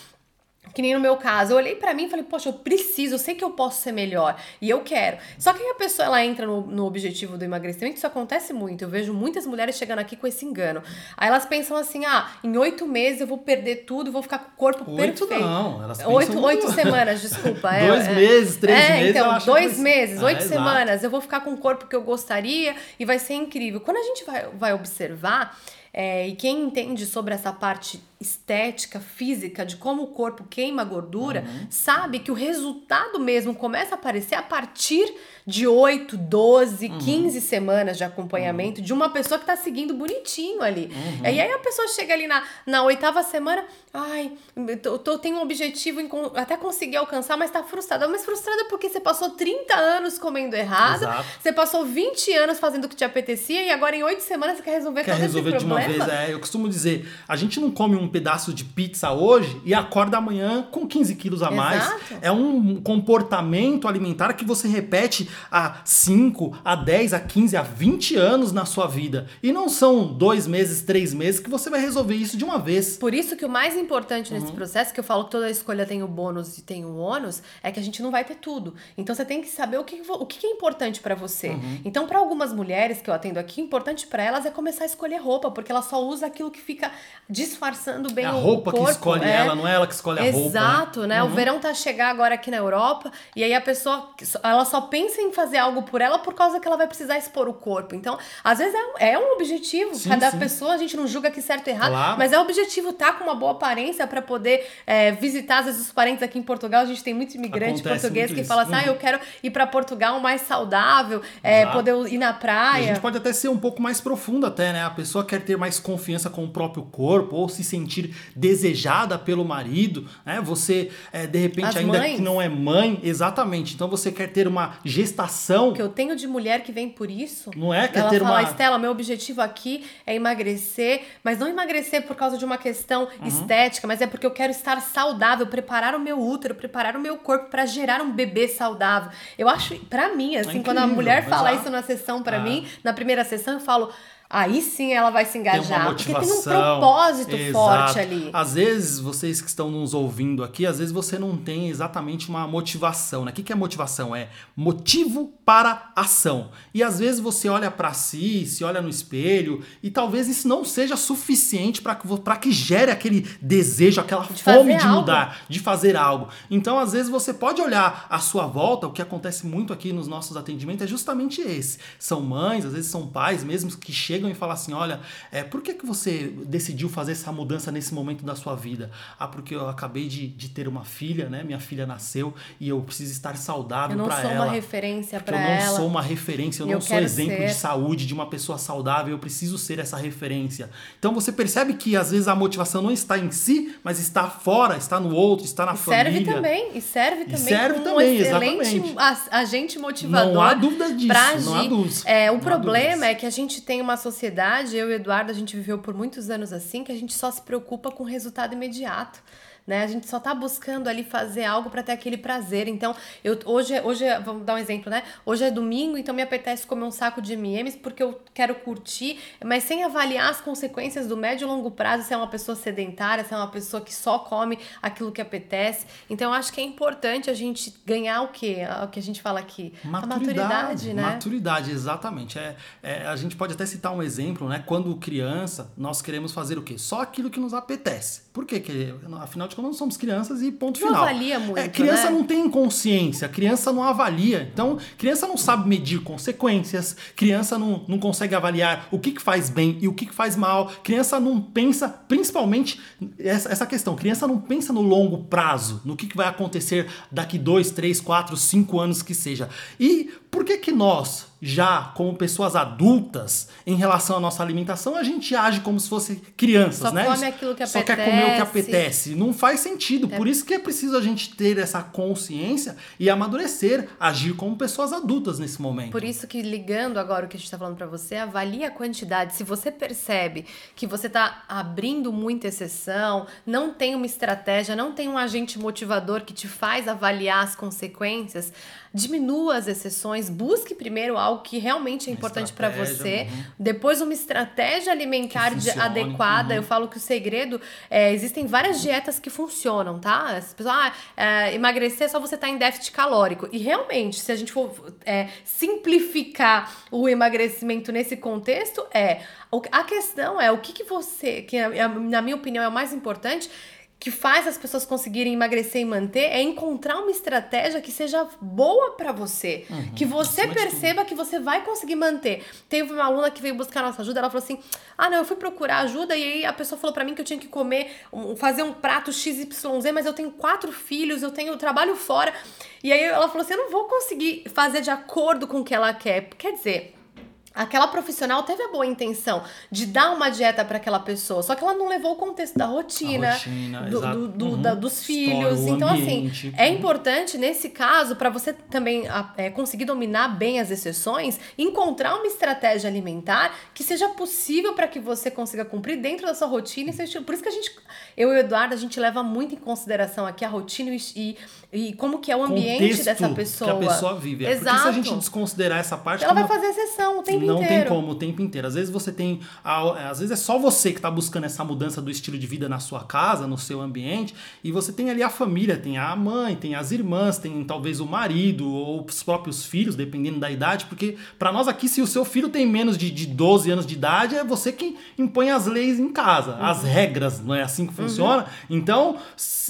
Que nem no meu caso, eu olhei pra mim e falei, poxa, eu preciso, eu sei que eu posso ser melhor e eu quero. Só que aí a pessoa ela entra no, no objetivo do emagrecimento, isso acontece muito. Eu vejo muitas mulheres chegando aqui com esse engano. Aí elas pensam assim: ah, em oito meses eu vou perder tudo, vou ficar com o corpo Oito perfeito. não, elas pensam Oito, oito semanas, desculpa. é, Dois é. meses, três é, meses, Então, dois que- meses, Ah, oito exato. semanas, eu vou ficar com o corpo que eu gostaria e vai ser incrível. Quando a gente vai, vai observar, é, e quem entende sobre essa parte estética, física, de como o corpo queima gordura, Uhum. sabe que o resultado mesmo começa a aparecer a partir de 8, 12, Uhum. 15 semanas de acompanhamento de uma pessoa que tá seguindo bonitinho ali. Uhum. E aí a pessoa chega ali na, na oitava semana, ai, eu tô, tenho um objetivo em até conseguir alcançar, mas tá frustrada. Mas frustrada porque você passou 30 anos comendo errado, Exato. você passou 20 anos fazendo o que te apetecia e agora em 8 semanas você quer resolver Quer todo resolver esse de uma problema. vez. É, eu costumo dizer, a gente não come um pedaço de pizza hoje e acorda amanhã com 15 quilos a mais. Exato. É um comportamento alimentar que você repete há 5, a 10, a 15, a 20 anos na sua vida. E não são dois meses, três meses que você vai resolver isso de uma vez. Por isso que o mais importante Uhum. nesse processo, que eu falo que toda escolha tem o bônus e tem o ônus, é que a gente não vai ter tudo. Então você tem que saber o que, o que é importante pra você. Uhum. Então, pra algumas mulheres que eu atendo aqui, importante pra elas é começar a escolher roupa, porque ela só usa aquilo que fica disfarçando bem É a o roupa corpo. que escolhe é. ela, não é ela que escolhe a roupa. Exato, né? O verão tá a chegar agora aqui na Europa e aí a pessoa ela só pensa em fazer algo por ela por causa que ela vai precisar expor o corpo. Então, às vezes é, é um objetivo. Sim, Cada sim. pessoa, a gente não julga que certo e errado, Claro. mas é o objetivo estar com uma boa aparência para poder é, visitar, às vezes, os parentes aqui em Portugal. A gente tem muito imigrante Acontece português muito que fala assim: ah, Uhum. eu quero ir para Portugal mais saudável, é, Exato. poder ir na E a praia. gente pode até ser um pouco mais profundo até, né? A pessoa quer ter mais confiança com o próprio corpo ou se sentir desejada pelo marido, né? Você, é, de repente, As ainda mães. que não é mãe, exatamente. Então você quer ter uma gestação, O que eu tenho de mulher que vem por isso. não é? Quer Ela ter fala, uma... Estela, meu objetivo aqui é emagrecer, mas não emagrecer por causa de uma questão Uhum. estética, mas é porque eu quero estar saudável, preparar o meu útero, preparar o meu corpo para gerar um bebê saudável. Eu acho, pra mim, assim, quando a mulher fala exato. isso na sessão pra Ah. mim, na primeira sessão eu falo, aí sim ela vai se Tem engajar, uma porque tem um propósito Exato. forte ali. Às vezes, vocês que estão nos ouvindo aqui, às vezes você não tem exatamente uma motivação, né? O que é motivação? É motivo para ação. E às vezes você olha para si, se olha no espelho, e talvez isso não seja suficiente para que, pra que gere aquele desejo, aquela De fome de algo. mudar, de fazer algo. Então, às vezes, você pode olhar à sua volta, o que acontece muito aqui nos nossos atendimentos é justamente esse. São mães, às vezes são pais mesmo que chegam e falam assim: olha, é, por que, que você decidiu fazer essa mudança nesse momento da sua vida? Ah, porque eu acabei de, de ter uma filha, né? Minha filha nasceu e eu preciso estar saudável Eu não para sou ela. uma referência para eu não ela. sou uma referência, eu Eu não sou exemplo ser. de saúde de uma pessoa saudável, eu preciso ser essa referência. Então você percebe que às vezes a motivação não está em si, mas está fora, está no outro, está na E serve família. também, e serve também serve como também, um excelente exatamente. agente motivador. Não há dúvida disso, pra não há agir. dúvidas. É, o Não problema é que a gente tem uma sociedade, eu e o Eduardo, a gente viveu por muitos anos assim, que a gente só se preocupa com o resultado imediato. Né? A gente só tá buscando ali fazer algo para ter aquele prazer. Então, eu hoje, é- hoje é- vamos dar um exemplo, né? Hoje é domingo, então me apetece comer um saco de M&M's porque eu quero curtir, mas sem avaliar as consequências do médio e longo prazo, se é uma pessoa sedentária, se é uma pessoa que só come aquilo que apetece. Então, eu acho que é importante a gente ganhar o quê? O que a gente fala aqui, a maturidade, né? Maturidade, exatamente. É, é, a gente pode até citar um exemplo, né? Quando criança, nós queremos fazer o quê? Só aquilo que nos apetece. Por quê? Porque, afinal de contas, nós somos crianças e ponto Não final. avalia muito, É, criança né? não tem consciência, criança não avalia. Então, criança não sabe medir consequências, criança não, não consegue avaliar o que, que faz bem e o que, que faz mal. Criança não pensa, principalmente, essa, essa questão, criança não pensa no longo prazo, no que, que vai acontecer daqui dois, três, quatro, cinco anos que seja. E por que que nós, já como pessoas adultas, em relação à nossa alimentação, a gente age como se fosse crianças, Só né? come aquilo que Só quer comer o que apetece. apetece. Não faz sentido. Por isso que é preciso a gente ter essa consciência e amadurecer, agir como pessoas adultas nesse momento. Por isso que ligando agora o que a gente está falando para você, avalie a quantidade. Se você percebe que você está abrindo muita exceção, não tem uma estratégia, não tem um agente motivador que te faz avaliar as consequências, diminua as exceções, busque primeiro algo que realmente é Uma importante para você, uhum. depois uma estratégia alimentar funcione, adequada. uhum. Eu falo que o segredo é, existem várias dietas que funcionam, tá? As pessoas, ah, é, emagrecer é só você estar em déficit calórico. E realmente, se a gente for é, simplificar o emagrecimento nesse contexto, é a questão é o que, que você, que é- na minha opinião é o mais importante. Que faz as pessoas conseguirem emagrecer e manter é encontrar uma estratégia que seja boa pra você. que você perceba que você vai conseguir manter. Teve uma aluna que veio buscar nossa ajuda, ela falou assim: "Ah, não, eu fui procurar ajuda e aí a pessoa falou pra mim que eu tinha que comer, fazer um prato XYZ, mas eu tenho quatro filhos, eu tenho eu trabalho fora". E aí ela falou assim: "Eu não vou conseguir fazer de acordo com o que ela quer". Quer dizer, Aquela profissional teve a boa intenção de dar uma dieta para aquela pessoa, só que ela não levou o contexto da rotina, rotina, do- exato. do- do- Uhum. da- dos filhos. Então, ambiente. assim, é Uhum. importante nesse caso, para você também é, conseguir dominar bem as exceções, encontrar uma estratégia alimentar que seja possível para que você consiga cumprir dentro da sua rotina e. Por isso que a gente, eu e o Eduardo, a gente leva muito em consideração aqui a rotina e, e, e como que é o ambiente dessa pessoa. que a pessoa vive. É Porque se a Exato. gente desconsiderar essa parte, Ela como vai fazer exceção o tempo não inteiro. tem como o tempo inteiro. Às vezes você tem. Às vezes é só você que está buscando essa mudança do estilo de vida na sua casa, no seu ambiente, e você tem ali a família, tem a mãe, tem as irmãs, tem talvez o marido ou os próprios filhos, dependendo da idade, porque para nós aqui, se o seu filho tem menos de, de 12 anos de idade, é você que impõe as leis em casa, uhum. as regras, não é assim que funciona? Uhum. Então,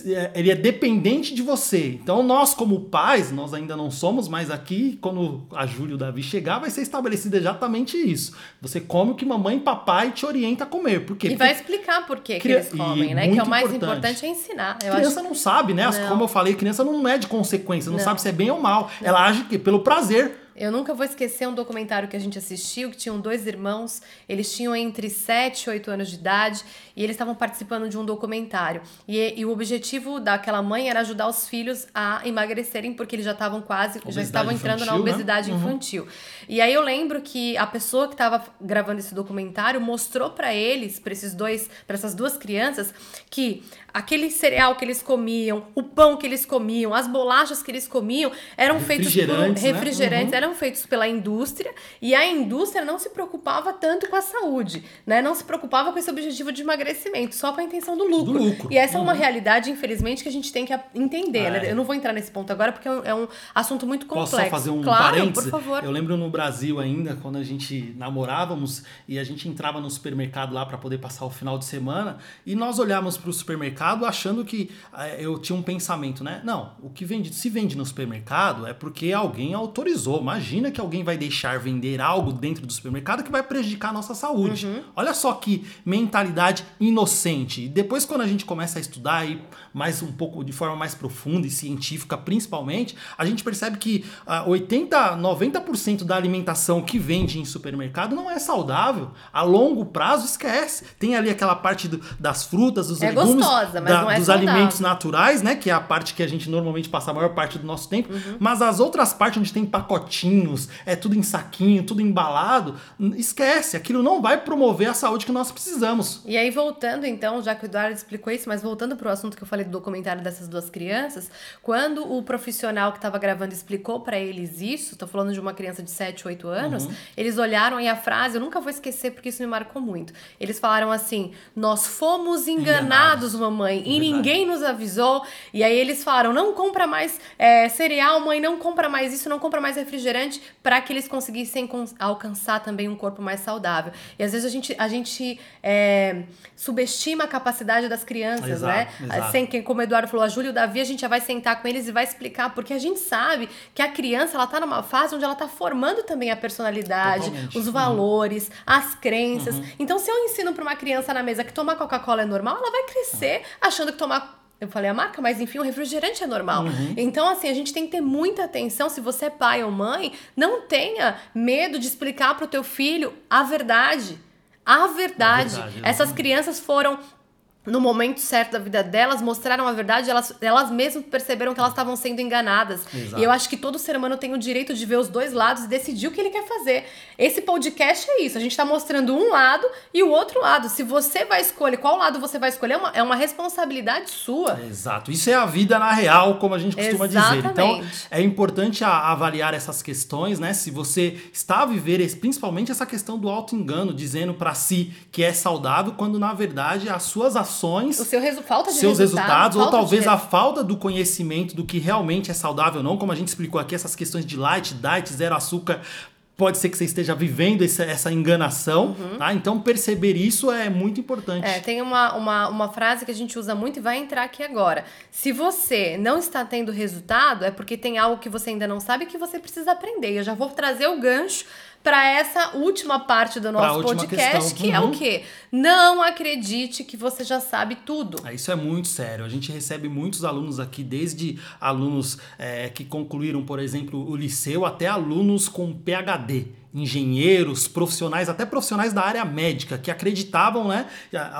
é, ele é dependente de você. Então, nós, como pais, nós ainda não somos, mas aqui, quando a Júlia e o Davi chegar, vai ser estabelecido exatamente isso. Você come o que mamãe e papai te orienta a comer. Por quê? E Porque vai explicar por que, que eles comem, né? Que é o mais importante, importante é ensinar. Eu criança acho... não sabe, né? Não. Como eu falei, criança não é de consequência, não, não. sabe se é bem ou mal. Não. Ela age pelo prazer. Eu nunca vou esquecer um documentário que a gente assistiu, que tinham dois irmãos, eles tinham entre 7 e 8 anos de idade, e eles estavam participando de um documentário. E, e, o objetivo daquela mãe era ajudar os filhos a emagrecerem, porque eles já estavam quase, obesidade já estavam entrando infantil, na né? obesidade né? infantil. Uhum. E aí eu lembro que a pessoa que estava gravando esse documentário mostrou para eles, para esses dois, para essas duas crianças, que aquele cereal que eles comiam, o pão que eles comiam, as bolachas que eles comiam eram feitos por refrigerantes, né? uhum. eram feitos pela indústria, e a indústria não se preocupava tanto com a saúde, né? Não se preocupava com esse objetivo de emagrecimento só com a intenção do lucro. Do lucro. E essa uhum. é uma uhum. realidade, infelizmente, que a gente tem que entender. Né? É. Eu não vou entrar nesse ponto agora porque é um, é assunto muito complexo. Posso só fazer um claro, parênteses? Por favor. Eu lembro no Brasil ainda, quando a gente namorávamos e a gente entrava no supermercado lá para poder passar o final de semana e nós olhávamos para o supermercado achando que eh, eu tinha um pensamento, né? Não, o que vende, se vende no supermercado é porque alguém autorizou. Imagina que alguém vai deixar vender algo dentro do supermercado que vai prejudicar a nossa saúde. Uhum. Olha só que mentalidade inocente. E depois, quando a gente começa a estudar aí mais um pouco de forma mais profunda e científica, principalmente, a gente percebe que uh, 80, 90% da alimentação que vende em supermercado não é saudável. A longo prazo, esquece. Tem ali aquela parte do, das frutas, dos é legumes, gostosa, mas da, não é dos saudável. alimentos naturais, né? Que é a parte que a gente normalmente passa a maior parte do nosso tempo. Uhum. Mas as outras partes onde tem pacotinhos, é tudo em saquinho, tudo embalado, esquece. Aquilo não vai promover a saúde que nós precisamos. E aí, voltando então, já que o Eduardo explicou isso, mas voltando para o assunto que eu falei do documentário dessas duas crianças, quando o profissional que estava gravando explicou para eles isso, tô falando de uma criança de 7, 8 anos, uhum. eles olharam e a frase, eu nunca vou esquecer porque isso me marcou muito. Eles falaram assim: "Nós fomos enganados, enganados. mamãe, e Verdade. ninguém nos avisou". E aí eles falaram: "Não compra mais é, cereal, mãe, não compra mais isso, não compra mais refrigerante", para que eles conseguissem alcançar também um corpo mais saudável. E às vezes a gente a gente é, subestima a capacidade das crianças, exato, né? Exato. Sem que, como o Eduardo falou, a Júlia e o Davi, a gente já vai sentar com eles e vai explicar, porque a gente sabe que a criança, ela tá numa fase onde ela tá formando também a personalidade, Totalmente. os uhum. valores, uhum. as crenças. Uhum. Então, se eu ensino para uma criança na mesa que tomar Coca-Cola é normal, ela vai crescer achando que tomar eu falei a marca, mas enfim, o refrigerante é normal. Uhum. Então, assim, a gente tem que ter muita atenção. Se você é pai ou mãe, não tenha medo de explicar para o teu filho a verdade a verdade. A verdade Essas crianças foram no momento certo da vida delas, mostraram a verdade, elas, elas mesmas perceberam que elas estavam sendo enganadas. Exato. E eu acho que todo ser humano tem o direito de ver os dois lados e decidir o que ele quer fazer. Esse podcast é isso, a gente está mostrando um lado e o outro lado. Se você vai escolher qual lado você vai escolher, é uma, é uma responsabilidade sua. Exato. Isso é a vida na real, como a gente costuma Exatamente. dizer. Então, é importante a, avaliar essas questões, né? Se você está a viver, principalmente essa questão do auto-engano, dizendo para si que é saudável, quando na verdade as suas ações o seu resu falta de seus resultado, resultados, ou talvez de... a falta do conhecimento do que realmente é saudável ou não, como a gente explicou aqui, essas questões de light, diet, zero açúcar, pode ser que você esteja vivendo essa, essa enganação, uhum. tá? Então perceber isso é muito importante. É, tem uma, uma, uma frase que a gente usa muito e vai entrar aqui agora. Se você não está tendo resultado, é porque tem algo que você ainda não sabe que você precisa aprender. Eu já vou trazer o gancho para essa última parte do nosso podcast, que uhum. é o uhum. quê? Não acredite que você já sabe tudo. É, isso é muito sério. A gente recebe muitos alunos aqui, desde alunos é, que concluíram, por exemplo, o liceu, até alunos com PhD đi. Engenheiros, profissionais, até profissionais da área médica, que acreditavam, né?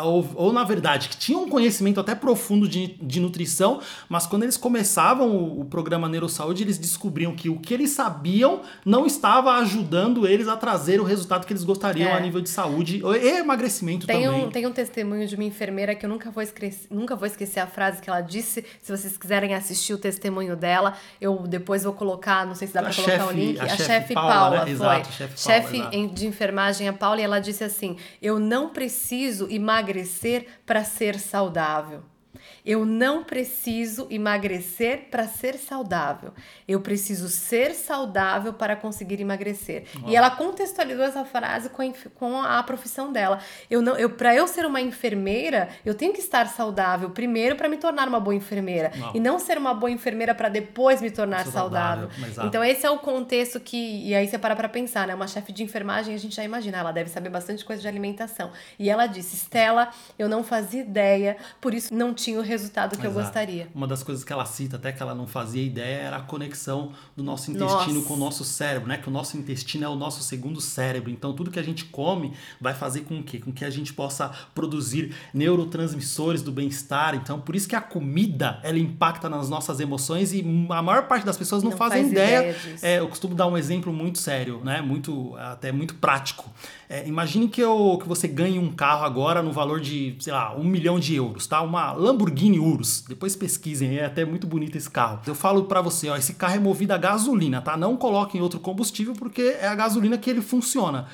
Ou, ou na verdade, que tinham um conhecimento até profundo de, de nutrição, mas quando eles começavam o, o programa Neurosaúde, eles descobriam que o que eles sabiam não estava ajudando eles a trazer o resultado que eles gostariam é. a nível de saúde e emagrecimento tem também. Um, tem um testemunho de uma enfermeira que eu nunca vou, esquecer, nunca vou esquecer a frase que ela disse. Se vocês quiserem assistir o testemunho dela, eu depois vou colocar, não sei se dá para colocar o link. A, a chefe Paula, Paula né? foi. Exato, chefe de enfermagem, a Paula, e ela disse assim: Eu não preciso emagrecer para ser saudável. Eu não preciso emagrecer para ser saudável. Eu preciso ser saudável para conseguir emagrecer. E ela contextualizou essa frase com a, com a profissão dela. Eu não, eu, para eu ser uma enfermeira, eu tenho que estar saudável primeiro para me tornar uma boa enfermeira Não. e não ser uma boa enfermeira para depois me tornar Ser saudável. saudável. Então esse é o contexto que e aí você para pra pensar, né? Uma chefe de enfermagem a gente já imagina, ela deve saber bastante coisa de alimentação. E ela disse: "Stella, eu não fazia ideia, por isso não tinha o resultado que eu Exato. gostaria". Uma das coisas que ela cita, até que ela não fazia ideia, era a conexão do nosso intestino Nossa. com o nosso cérebro, né? Que o nosso intestino é o nosso segundo cérebro. Então, tudo que a gente come vai fazer com que, com que a gente possa produzir neurotransmissores do bem-estar. Então, por isso que a comida, ela impacta nas nossas emoções e a maior parte das pessoas não, Não fazem faz ideia. ideia. É, eu costumo dar um exemplo muito sério, né? Muito, até muito prático. É, imagine que, eu, que você ganhe um carro agora no valor de, sei lá, um milhão de euros, tá? Uma Lamborghini Urus. Depois pesquisem, é até muito bonito esse carro. Eu falo pra você, ó, esse carro é movido a gasolina, tá? Não coloque em outro combustível porque é a gasolina que ele funciona.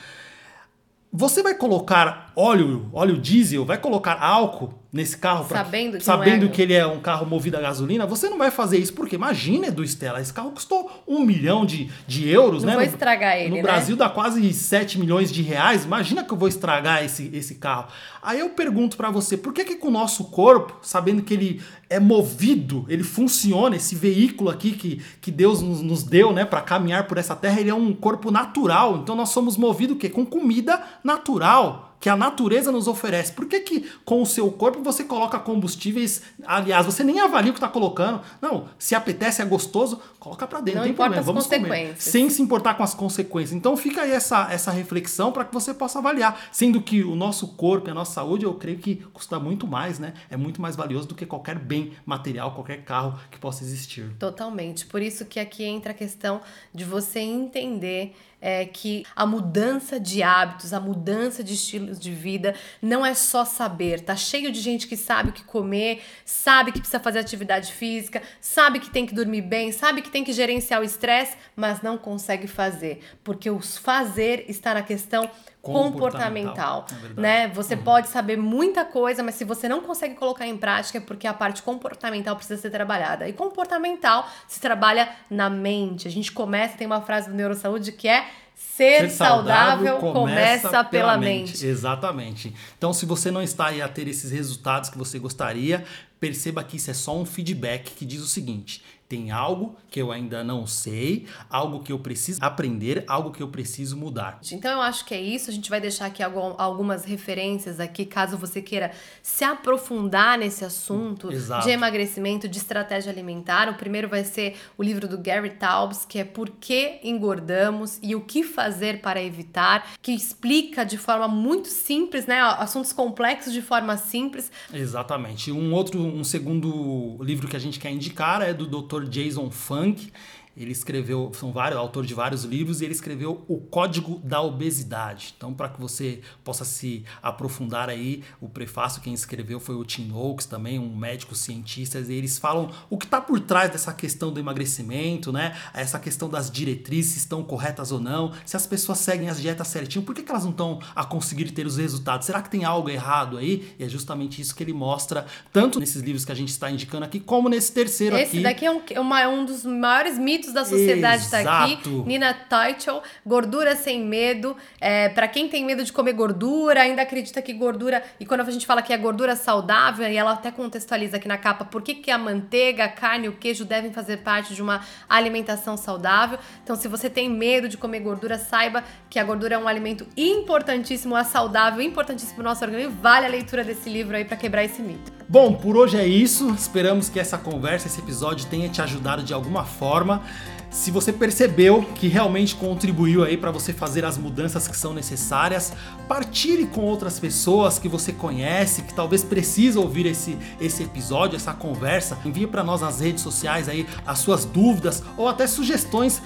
Você vai colocar óleo, óleo diesel, vai colocar álcool nesse carro pra- Sabendo que sabendo é- que ele é um carro movido a gasolina, você não vai fazer isso porque imagina, Edu Stella, esse carro custou um milhão de, de euros, Não né? vou No- estragar ele, No né? Brasil dá quase 7 milhões de reais. Imagina que eu vou estragar esse, esse carro. Aí eu pergunto pra você, por que que com o nosso corpo, sabendo que ele é movido, ele funciona, esse veículo aqui que, que Deus nos, nos deu, né, para caminhar por essa terra, ele é um corpo natural. Então nós somos movidos o quê? Com comida natural que a natureza nos oferece. Por que, que com o seu corpo você coloca combustíveis? Aliás, você nem avalia o que está colocando. Não, se apetece, é gostoso, coloca para dentro. Não tem importa problema, as vamos comer. consequências. Sem se importar com as consequências. Então fica aí essa, essa reflexão para que você possa avaliar. Sendo que o nosso corpo e a nossa saúde, eu creio que custa muito mais, né? É muito mais valioso do que qualquer bem material, qualquer carro que possa existir. Totalmente. Por isso que aqui entra a questão de você entender é, que a mudança de hábitos, a mudança de estilos de vida não é só saber. Tá cheio de gente que sabe o que comer, sabe que precisa fazer atividade física, sabe que tem que dormir bem, sabe que tem que gerenciar o estresse, mas não consegue fazer, porque o fazer está na questão Comportamental, comportamental, é né? Você pode saber muita coisa, mas se você não consegue colocar em prática é porque a parte comportamental precisa ser trabalhada. E comportamental se trabalha na mente. A gente começa, tem uma frase do Neurosaúde que é ser, saudável, começa, pela mente. Exatamente. Então, se você não está aí a ter esses resultados que você gostaria, perceba que isso é só um feedback que diz o seguinte: tem algo que eu ainda não sei, algo que eu preciso aprender, algo que eu preciso mudar. Então eu acho que é isso. A gente vai deixar aqui algum- algumas referências aqui, caso você queira se aprofundar nesse assunto Exato. de emagrecimento, de estratégia alimentar. O primeiro vai ser o livro do Gary Taubes, que é Por que engordamos e o que fazer para evitar, que explica de forma muito simples, né, assuntos complexos de forma simples. Exatamente. Um outro, um segundo livro que a gente quer indicar é do Dr. Jason Funk. Ele escreveu, são vários, autor de vários livros, e ele escreveu O Código da Obesidade. Então, para que você possa se aprofundar aí, o prefácio quem escreveu foi o Tim Oakes, também um médico cientista, e eles falam o que está por trás dessa questão do emagrecimento, né? Essa questão das diretrizes, se estão corretas ou não, se as pessoas seguem as dietas certinho, por que, que elas não estão a conseguir ter os resultados? Será que tem algo errado aí? E é justamente isso que ele mostra, tanto nesses livros que a gente está indicando aqui, como nesse terceiro Esse aqui. daqui é um, uma- um dos maiores mitos da sociedade tá aqui. Exato. Nina Teichl, Gordura Sem Medo. É, para quem tem medo de comer gordura, ainda acredita que gordura... E quando a gente fala que é gordura saudável, e ela até contextualiza aqui na capa por que, que a manteiga, a carne e o queijo devem fazer parte de uma alimentação saudável. Então, se você tem medo de comer gordura, saiba que a gordura é um alimento importantíssimo, é saudável, importantíssimo para o nosso organismo. Vale a leitura desse livro aí para quebrar esse mito. Bom, por hoje é isso. Esperamos que essa conversa, esse episódio tenha te ajudado de alguma forma. Se você percebeu que realmente contribuiu aí para você fazer as mudanças que são necessárias, partilhe com outras pessoas que você conhece, que talvez precisa ouvir esse, esse episódio, essa conversa. Envie para nós nas redes sociais aí as suas dúvidas ou até sugestões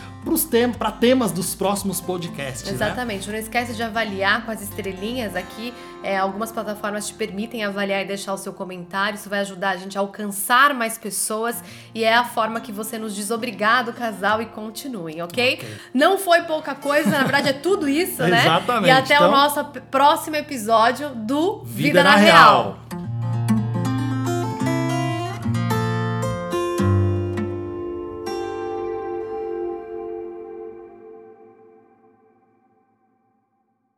para temas dos próximos podcasts. Né? Exatamente. Né? Não esquece de avaliar com as estrelinhas aqui. É, algumas plataformas te permitem avaliar e deixar o seu comentário. Isso vai ajudar a gente a alcançar mais pessoas e é a forma que você nos diz obrigado, casal, e continuem, ok? okay. Não foi pouca coisa, na verdade é tudo isso, né? Exatamente. E até então... o nosso próximo episódio do Vida, Vida na, na Real. Real.